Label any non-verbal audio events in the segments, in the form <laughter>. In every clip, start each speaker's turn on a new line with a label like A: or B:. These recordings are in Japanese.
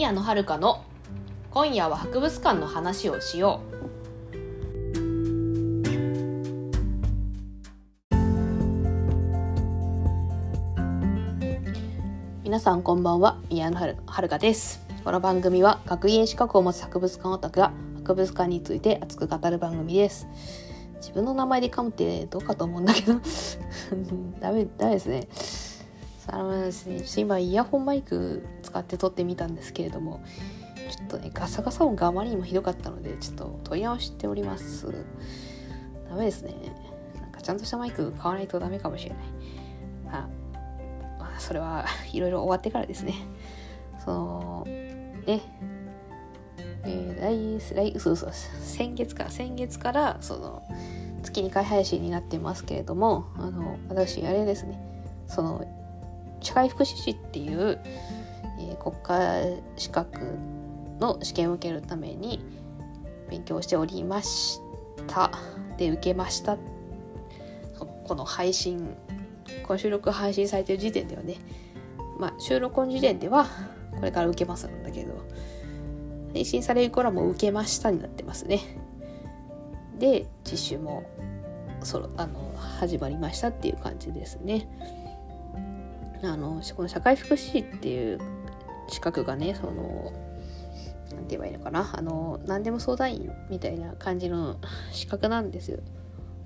A: 宮野遥の今夜は博物館の話をしよう。皆さんこんばんは宮野遥です。この番組は学芸資格を持つ博物館オタクが博物館について熱く語る番組です。自分の名前で噛むってどうかと思うんだけど。<laughs> ダメダメですね。あのですね今イヤホンマイク使って撮ってみたんですけれどもちょっとねガサガサ音があまりにもひどかったのでちょっと問い合わせております。ダメですね。なんかちゃんとしたマイク買わないとダメかもしれない。あまあそれはいろいろ終わってからですね。そのね。えー、来来嘘嘘先月か。先月からその月2回配信になってますけれどもあの私あれですね。その社会福祉士っていう、えー、国家資格の試験を受けるために勉強しておりました。で受けました。この配信この収録配信されてる時点ではねまあ収録の時点ではこれから受けますんだけど配信される頃はもう受けましたになってますね。で実習もそのあの始まりましたっていう感じですね。あのこの社会福祉士っていう資格がねその何て言えばいいのかなあの何でも相談員みたいな感じの資格なんですよ。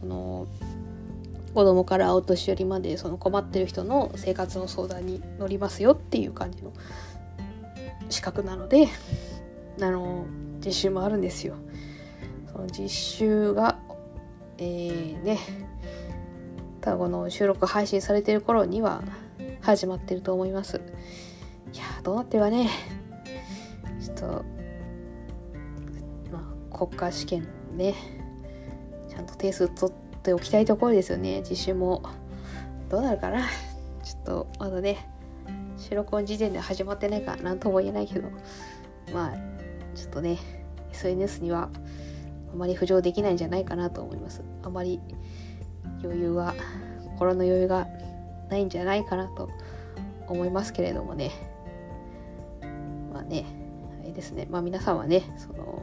A: この子供からお年寄りまでその困ってる人の生活の相談に乗りますよっていう感じの資格なのであの実習もあるんですよ。その実習がえー、ね多分この収録配信されてる頃には始まってると思います。いやどうなってはね。ちょっとまあ国家試験ね。ちゃんと点数取っておきたいところですよね。実習も。どうなるかな。ちょっとまだね収録の時点で始まってないから何とも言えないけど。まあちょっとね SNS にはあまり浮上できないんじゃないかなと思います。あまり余裕が心の余裕がないんじゃないかなと思いますけれどもね。まあねあれですね。まあ皆さんはねその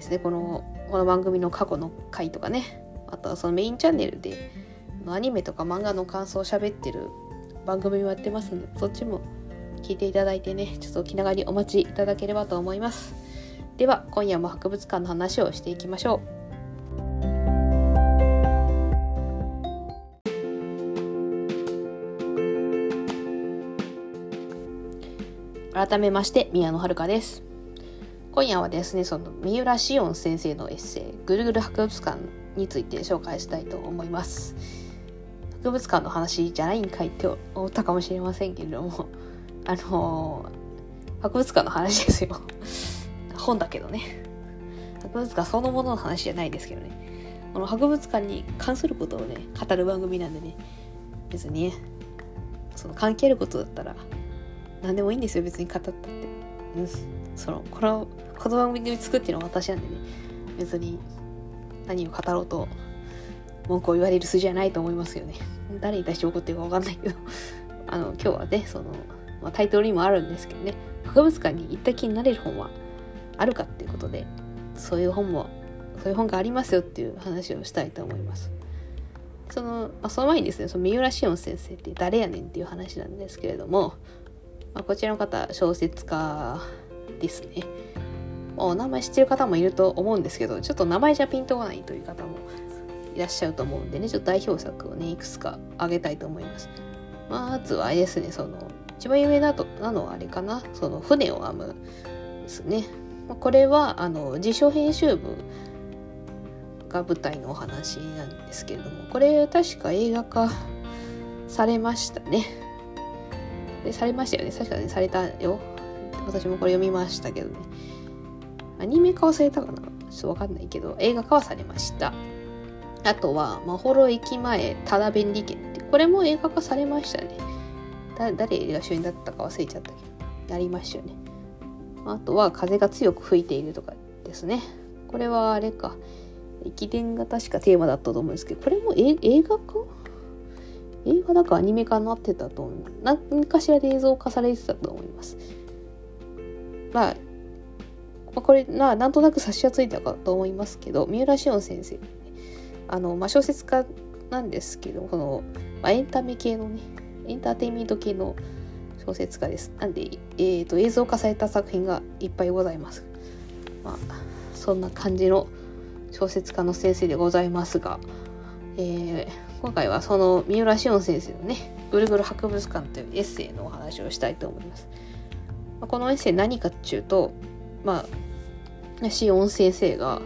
A: ですねこのこの番組の過去の回とかねあとはそのメインチャンネルでアニメとか漫画の感想を喋ってる番組もやってますのでそっちも聞いていただいてねちょっと気長にお待ちいただければと思います。では今夜も博物館の話をしていきましょう。改めまして宮野遥です。今夜はですねその三浦紫音先生のエッセイ「ぐるぐる博物館」について紹介したいと思います。博物館の話じゃないんかいって思ったかもしれませんけれどもあのー、博物館の話ですよ。本だけどね。博物館そのものの話じゃないですけどね。この博物館に関することをね語る番組なんでね別にねその関係あることだったら何でもいいんですよ別に語ったって。うん。そのこのこの番組作ってるのは私なんでね。別に何を語ろうと文句を言われる筋はないと思いますよね。誰に対して怒ってるか分かんないけど。<laughs> あの今日はねその、まあ、タイトルにもあるんですけどね。博物館に行った気になれる本はあるかっていうことでそういう本もそういう本がありますよっていう話をしたいと思います。その、まあ、その前にですねその三浦紫音先生って誰やねんっていう話なんですけれどもまあ、こちらの方小説家ですね。お名前知ってる方もいると思うんですけどちょっと名前じゃピンとこないという方もいらっしゃると思うんでねちょっと代表作をねいくつか挙げたいと思います。まずはあれですねその一番有名だとなのはあれかな？その船を編むですねこれはあの自称編集部が舞台のお話なんですけれどもこれ確か映画化されましたね。でされましたよね。確かにされたよ。私もこれ読みましたけどね。アニメ化はされたかな？ちょっとわかんないけど映画化はされました。あとは「まほろ駅前ただ便利券」ってこれも映画化されましたね。だ誰が主演だったか忘れちゃったけどやりましたよね。あとは「風が強く吹いている」とかですね。これはあれか。駅伝が確かテーマだったと思うんですけどこれも映画化？映画だかアニメ化になってたと思う。何かしらで映像化されてたと思います。まあ、これななんとなく察しはついたかと思いますけど三浦紫音先生。あの、まあ、小説家なんですけどこの、まあ、エンタメ系のねエンターテインメント系の小説家です。なんで、えーと、映像化された作品がいっぱいございます。まあそんな感じの小説家の先生でございますが、えー、今回はその三浦紫音先生のね「ぐるぐる博物館」というエッセイのお話をしたいと思います。このエッセイ何かっていうとまあ紫音先生が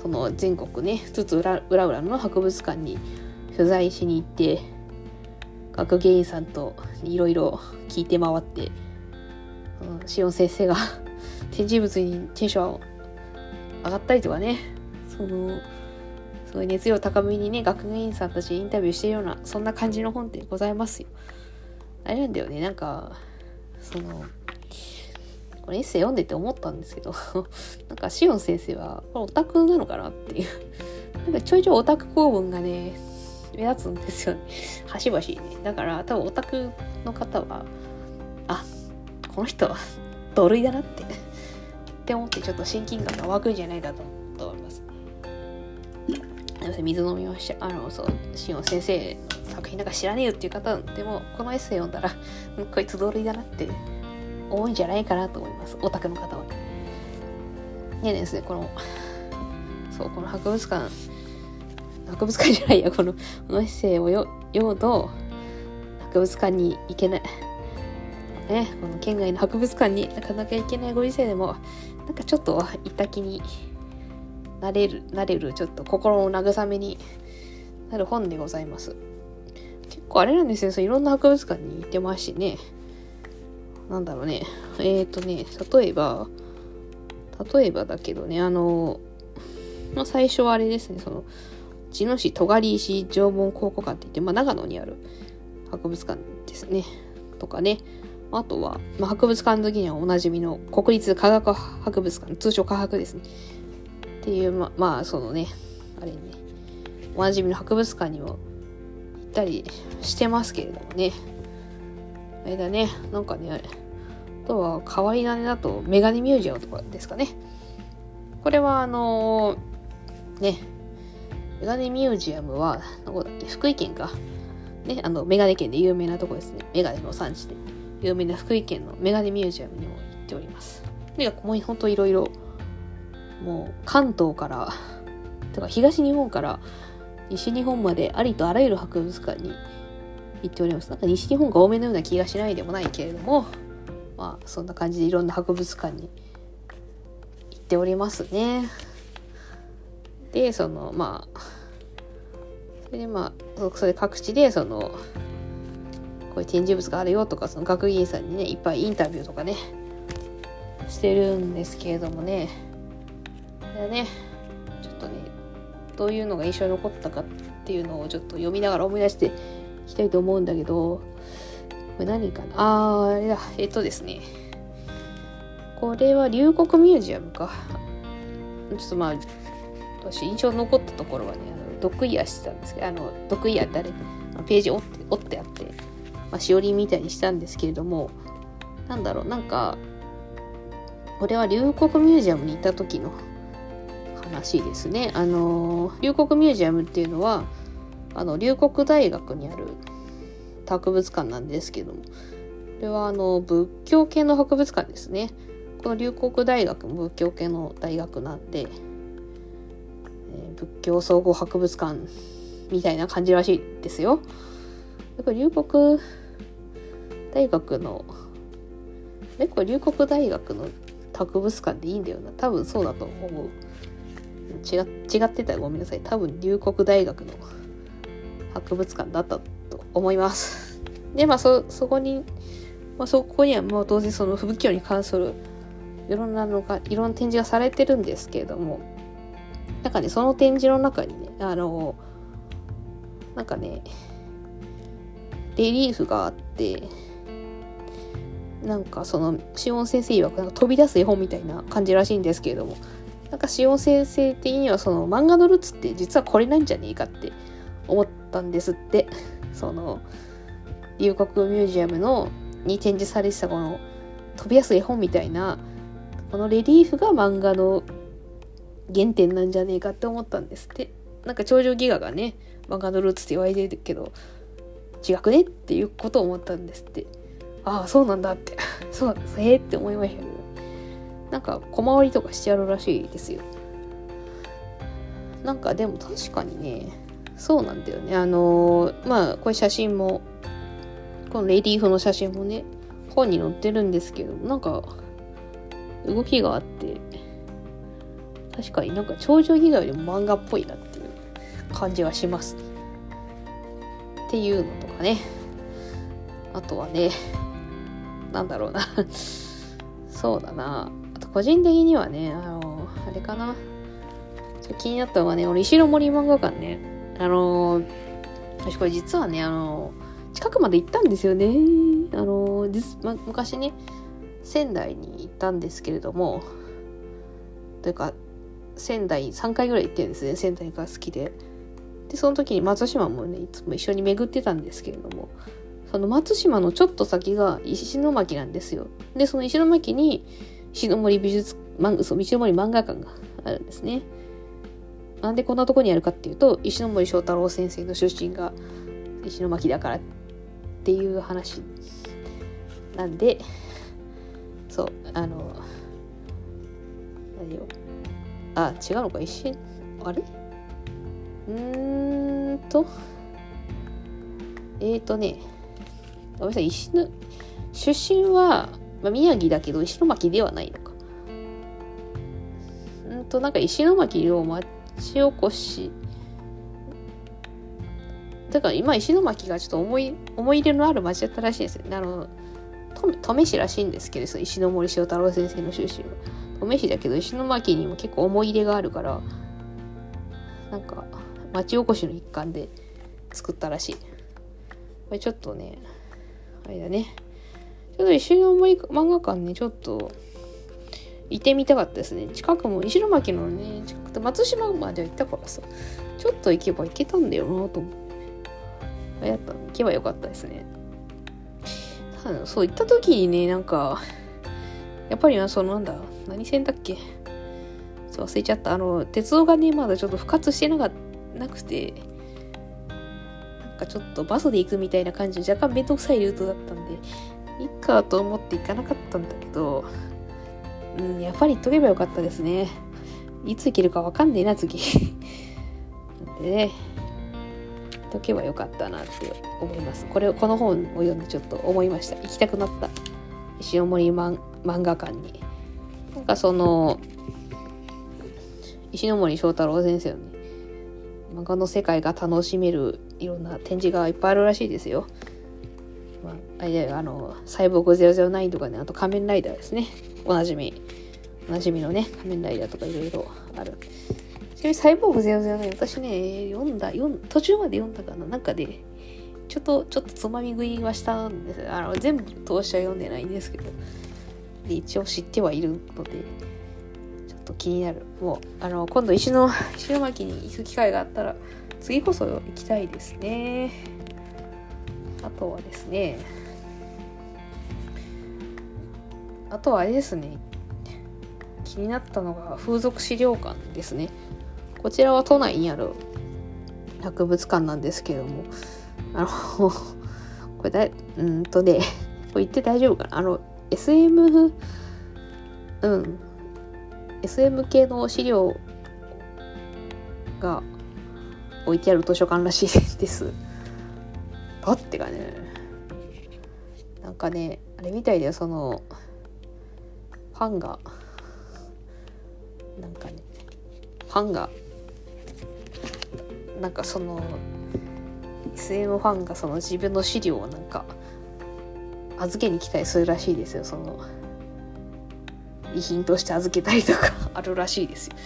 A: その全国ねつつ裏裏の博物館に取材しに行って学芸員さんといろいろ聞いて回って、うん、シオン先生が <laughs> 展示物にテンション上がったりとかねそのすごい熱量高めにね学芸員さんたちインタビューしてるようなそんな感じの本ってございますよ。あれなんだよね。なんかそのこれエッセイ読んでて思ったんですけど <laughs> なんかシオン先生はこれオタクなのかなっていう。なんかちょいちょいオタク公文がね目立つんですよね。端々にね。だから多分オタクの方はあこの人は土類だなって。って思ってちょっと親近感が湧くんじゃないかと思います。水飲みましたあのそうシオ先生作品なんか知らねえよっていう方でもこのエッセイ読んだらこいつ土類だなって多いんじゃないかなと思いますオタクの方は。でですねこのそうこの博物館博物館じゃないやこのこのエッセイを読むと博物館に行けないねこの県外の博物館になかなか行けないご時世でもなんかちょっと行った気になれるなれるちょっと心の慰めになる本でございます結構あれなんですよいろんな博物館に行ってますしねなんだろうね。えっ、ー、とね、例えば、例えばだけどね、あの、まあ、最初はあれですね、その、茅野市戸狩石縄文考古館って言って、まあ、長野にある博物館ですね。とかね。あとは、まあ、博物館好きにはおなじみの国立科学博物館、通称科学ですね。っていう、ままあ、そのね、あれね、おなじみの博物館にも行ったりしてますけれどもね。あれだね、なんかね、あとは変わり種だとメガネミュージアムとかですかね。これはあのー、ね、メガネミュージアムは、どこだっけ、福井県か。ね、あの、メガネ県で有名なとこですね。メガネの産地で有名な福井県のメガネミュージアムにも行っております。で、もうほんといろいろ、もう関東から、とか東日本から西日本までありとあらゆる博物館に言っております。なんか西日本が多めのような気がしないでもないけれども、まあそんな感じでいろんな博物館に行っておりますね。で、そのまあ、それでまあ、それ各地でその、こういう展示物があるよとか、その学芸員さんにね、いっぱいインタビューとかね、してるんですけれどもね、でね、ちょっとね、どういうのが印象に残ったかっていうのをちょっと読みながら思い出していきたいと思うんだけど、これ何かな？あー、あれだ。えっとですね。これは龍谷ミュージアムか。ちょっとまあ、私印象に残ったところはね、あのドッグイヤしてたんですけど、あの、ドッグイヤってあれ、ページ折って折ってあって、まあ、しおりみたいにしたんですけれども、なんだろう、なんか、これは龍谷ミュージアムに行った時の話ですね。あの、龍谷ミュージアムっていうのは、あの龍谷大学にある博物館なんですけどもこれはあの仏教系の博物館ですね。この龍谷大学も仏教系の大学なんで、えー、仏教総合博物館みたいな感じらしいですよ。やっぱ龍谷大学のえこれ龍谷大学の博物館でいいんだよな。多分そうだと思う。違違ってたらごめんなさい多分龍谷大学の博物館だったと思います。で、まあそ、そこに、まあ、そこにはもう当然その仏教に関するいろんなのが、いろんな展示がされてるんですけれども、なんかね、その展示の中にね、あの、なんかね、レリーフがあって、なんかその、シオン先生曰くなんか飛び出す絵本みたいな感じらしいんですけれども、なんかシオン先生的にはその漫画のルーツって実はこれなんじゃねえかって思ったんですって。<laughs> その龍谷ミュージアムのに展示されてたこの飛びやすい絵本みたいなこのレリーフが漫画の原点なんじゃねえかって思ったんですって。なんか頂上ギガがね漫画のルーツって言われてるけど違くねっていうことを思ったんですって。ああそうなんだって。<laughs> そうへえって思いましたけど。なんか小回りとかしてやるらしいですよ。なんかでも確かにねそうなんだよね。あのー、まあこれ写真もこのレディーフの写真もね本に載ってるんですけどなんか動きがあって確かになんか頂上ギガよりも漫画っぽいなっていう感じがします。っていうのとかね。あとはねなんだろうな。<laughs> そうだな。個人的にはねあのあれかな。気になったのがね俺石森漫画館ね。あの私これ実はねあの近くまで行ったんですよね。あの実、ま、昔ね仙台に行ったんですけれどもというか仙台3回ぐらい行ってるんですね。仙台が好きで。でその時に松島もねいつも一緒に巡ってたんですけれどもその松島のちょっと先が石巻なんですよ。でその石巻に石森美術そう石森漫画館があるんですね。なんでこんなとこにあるかっていうと石森章太郎先生の出身が石巻だからっていう話なんでそうあの何よ。あ違うのか一瞬あれ？うーんとえーとねごめんなさい石の出身は、まあ、宮城だけど石巻ではないのか。うんとなんか石巻を町おこし。だから今石巻がちょっと思い思い入れのある町だったらしいです。よねあの登米市らしいんですけどその石森章太郎先生の出身は。登米市だけど石巻にも結構思い入れがあるからなんか町おこしの一環で作ったらしい。これちょっとねあれだね。ちょっと石森漫画館ねちょっと行ってみたかったですね。近くも石巻のね近くて松島までは行ったからさちょっと行けば行けたんだよなと思って。やっぱ行けばよかったですね。そう行った時にねなんかやっぱりそのなんだ何線だっけ？そう忘れちゃった。あの鉄道がねまだちょっと復活してなかなくてなんかちょっとバスで行くみたいな感じで若干面倒くさいルートだったんでいっかと思って行かなかったんだけどうんやっぱり行っとけばよかったですね。いつ行けるかわかんねえな次。<laughs> でねとけばよかったなって思います。これをこの本を読んでちょっと思いました。行きたくなった。石森漫画館に。なんかその石森章太郎先生のね漫画の世界が楽しめるいろんな展示がいっぱいあるらしいですよ。まあ、あれあの、サイボーグ009とかね、あと仮面ライダーですね。おなじみ。おなじみのね、仮面ライダーとかいろいろある。ちなみにサイボーグ009、私ね、読んだ、読ん途中まで読んだかな。なんかで、ちょっと、ちょっとつまみ食いはしたんですあの、全部通しは読んでないんですけど。で、一応知ってはいるので、ちょっと気になる。もう、あの、今度石の、石巻に行く機会があったら、次こそ行きたいですね。あとはですね、あとはあれですね、気になったのが風俗資料館ですね。こちらは都内にある博物館なんですけども、あの、<laughs> これだ、うんとね、これ言って大丈夫かな？あの、SM、うん、SM 系の資料が置いてある図書館らしいです。ってかね、なんかね、あれみたいだよ、その、ファンが、なんかね、ファンが、なんかその、SM ファンがその自分の資料をなんか、預けに来たりするらしいですよ、その、遺品として預けたりとか <laughs> あるらしいですよ。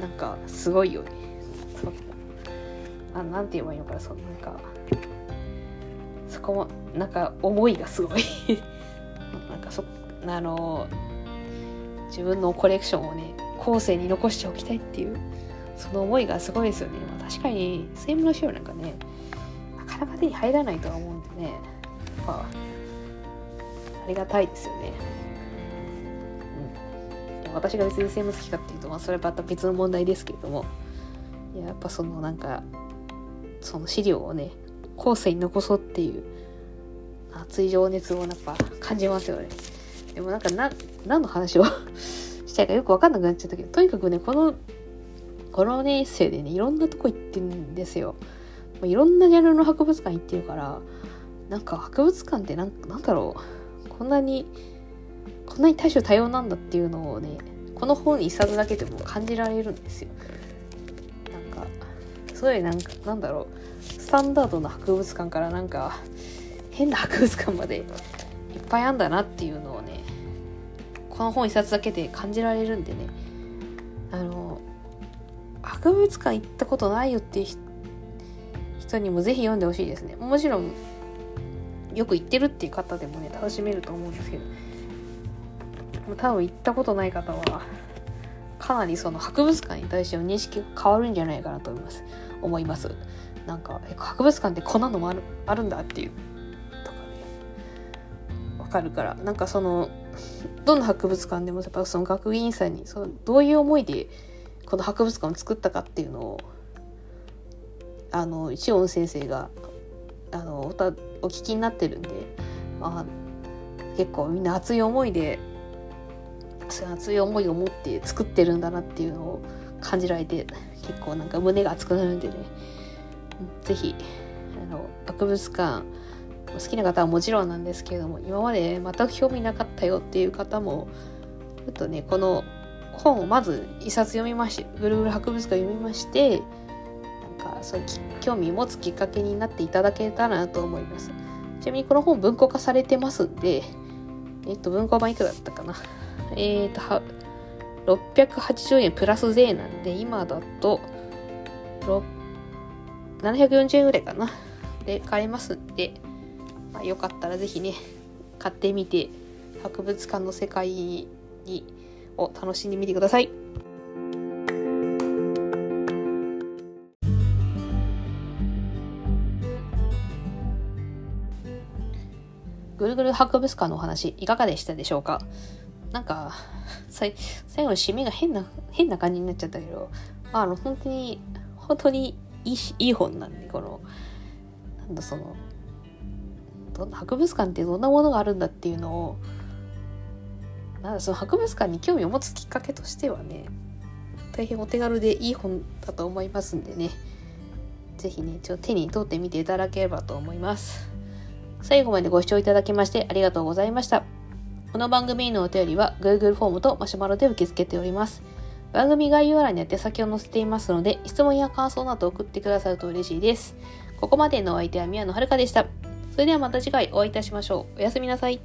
A: なんか、すごいよね。あなんて言えばいいのかなそのなんかそこもなんか思いがすごい。<laughs> なんかそあの自分のコレクションをね後世に残しておきたいっていうその思いがすごいですよね、まあ、確かにセームの資料なんかねなかなか手に入らないとは思うんでね。まあありがたいですよね、うん、私が別に生物好きかっていうと、まあ、それはまた別の問題ですけれども。いややっぱそのなんかその資料をね後世に残そうっていう熱い情熱をやっぱ感じますよね。でもなんかな何の話を <laughs> したいかよく分かんなくなっちゃったけどとにかくねこのこのねエッセイでねいろんなとこ行ってるんですよ。いろんなジャンルの博物館行ってるからなんか博物館ってなんなんだろう。こんなにこんなに多種多様なんだっていうのをねこの本一冊だけでも感じられるんですよ。なんかすごいなんかなんだろう。スタンダードな博物館からなんか変な博物館までいっぱいあんだなっていうのをねこの本一冊だけで感じられるんでねあの博物館行ったことないよっていう人にもぜひ読んでほしいですね。もちろんよく行ってるっていう方でもね楽しめると思うんですけど多分行ったことない方はかなりその博物館に対しての認識が変わるんじゃないかなと思います。思います。なんか博物館ってこんなのもあるあるんだっていう。わかるから。なんかそのどんな博物館でもやっぱその学芸員さんにそのどういう思いでこの博物館を作ったかっていうのをあの一音先生があのおたお聞きになってるんで、まあ、結構みんな熱い思いで熱い思いを持って作ってるんだなっていうのを感じられて結構なんか胸が熱くなるんでね。是非博物館好きな方はもちろんなんですけれども今まで全く興味なかったよっていう方もちょっとねこの本をまず一冊読みましてぐるぐる博物館読みましてなんかそういう興味持つきっかけになっていただけたらなと思います。ちなみにこの本文庫化されてますんでえっと文庫版いくらだったかな。えっ、と、は、680円プラス税なんで、今だと、740円ぐらいかな。で、買えますんで、まあ、よかったらぜひね、買ってみて、博物館の世界にを楽しんでみてください。ぐるぐる博物館のお話いかがでしたでしょうか？なんか、最後の締めが変な、変な感じになっちゃったけど、あの、本当に、本当にいいいい本なんで、この、なんだその、どんな博物館ってどんなものがあるんだっていうのを、なんだその博物館に興味を持つきっかけとしてはね、大変お手軽でいい本だと思いますんでね、是非ね、ちょっと手に取ってみていただければと思います。最後までご視聴いただきましてありがとうございました。この番組へのお便りは Google フォームとマシュマロで受け付けております。番組概要欄に宛先を載せていますので、質問や感想など送ってくださると嬉しいです。ここまでのお相手は宮野遥でした。それではまた次回お会いいたしましょう。おやすみなさい。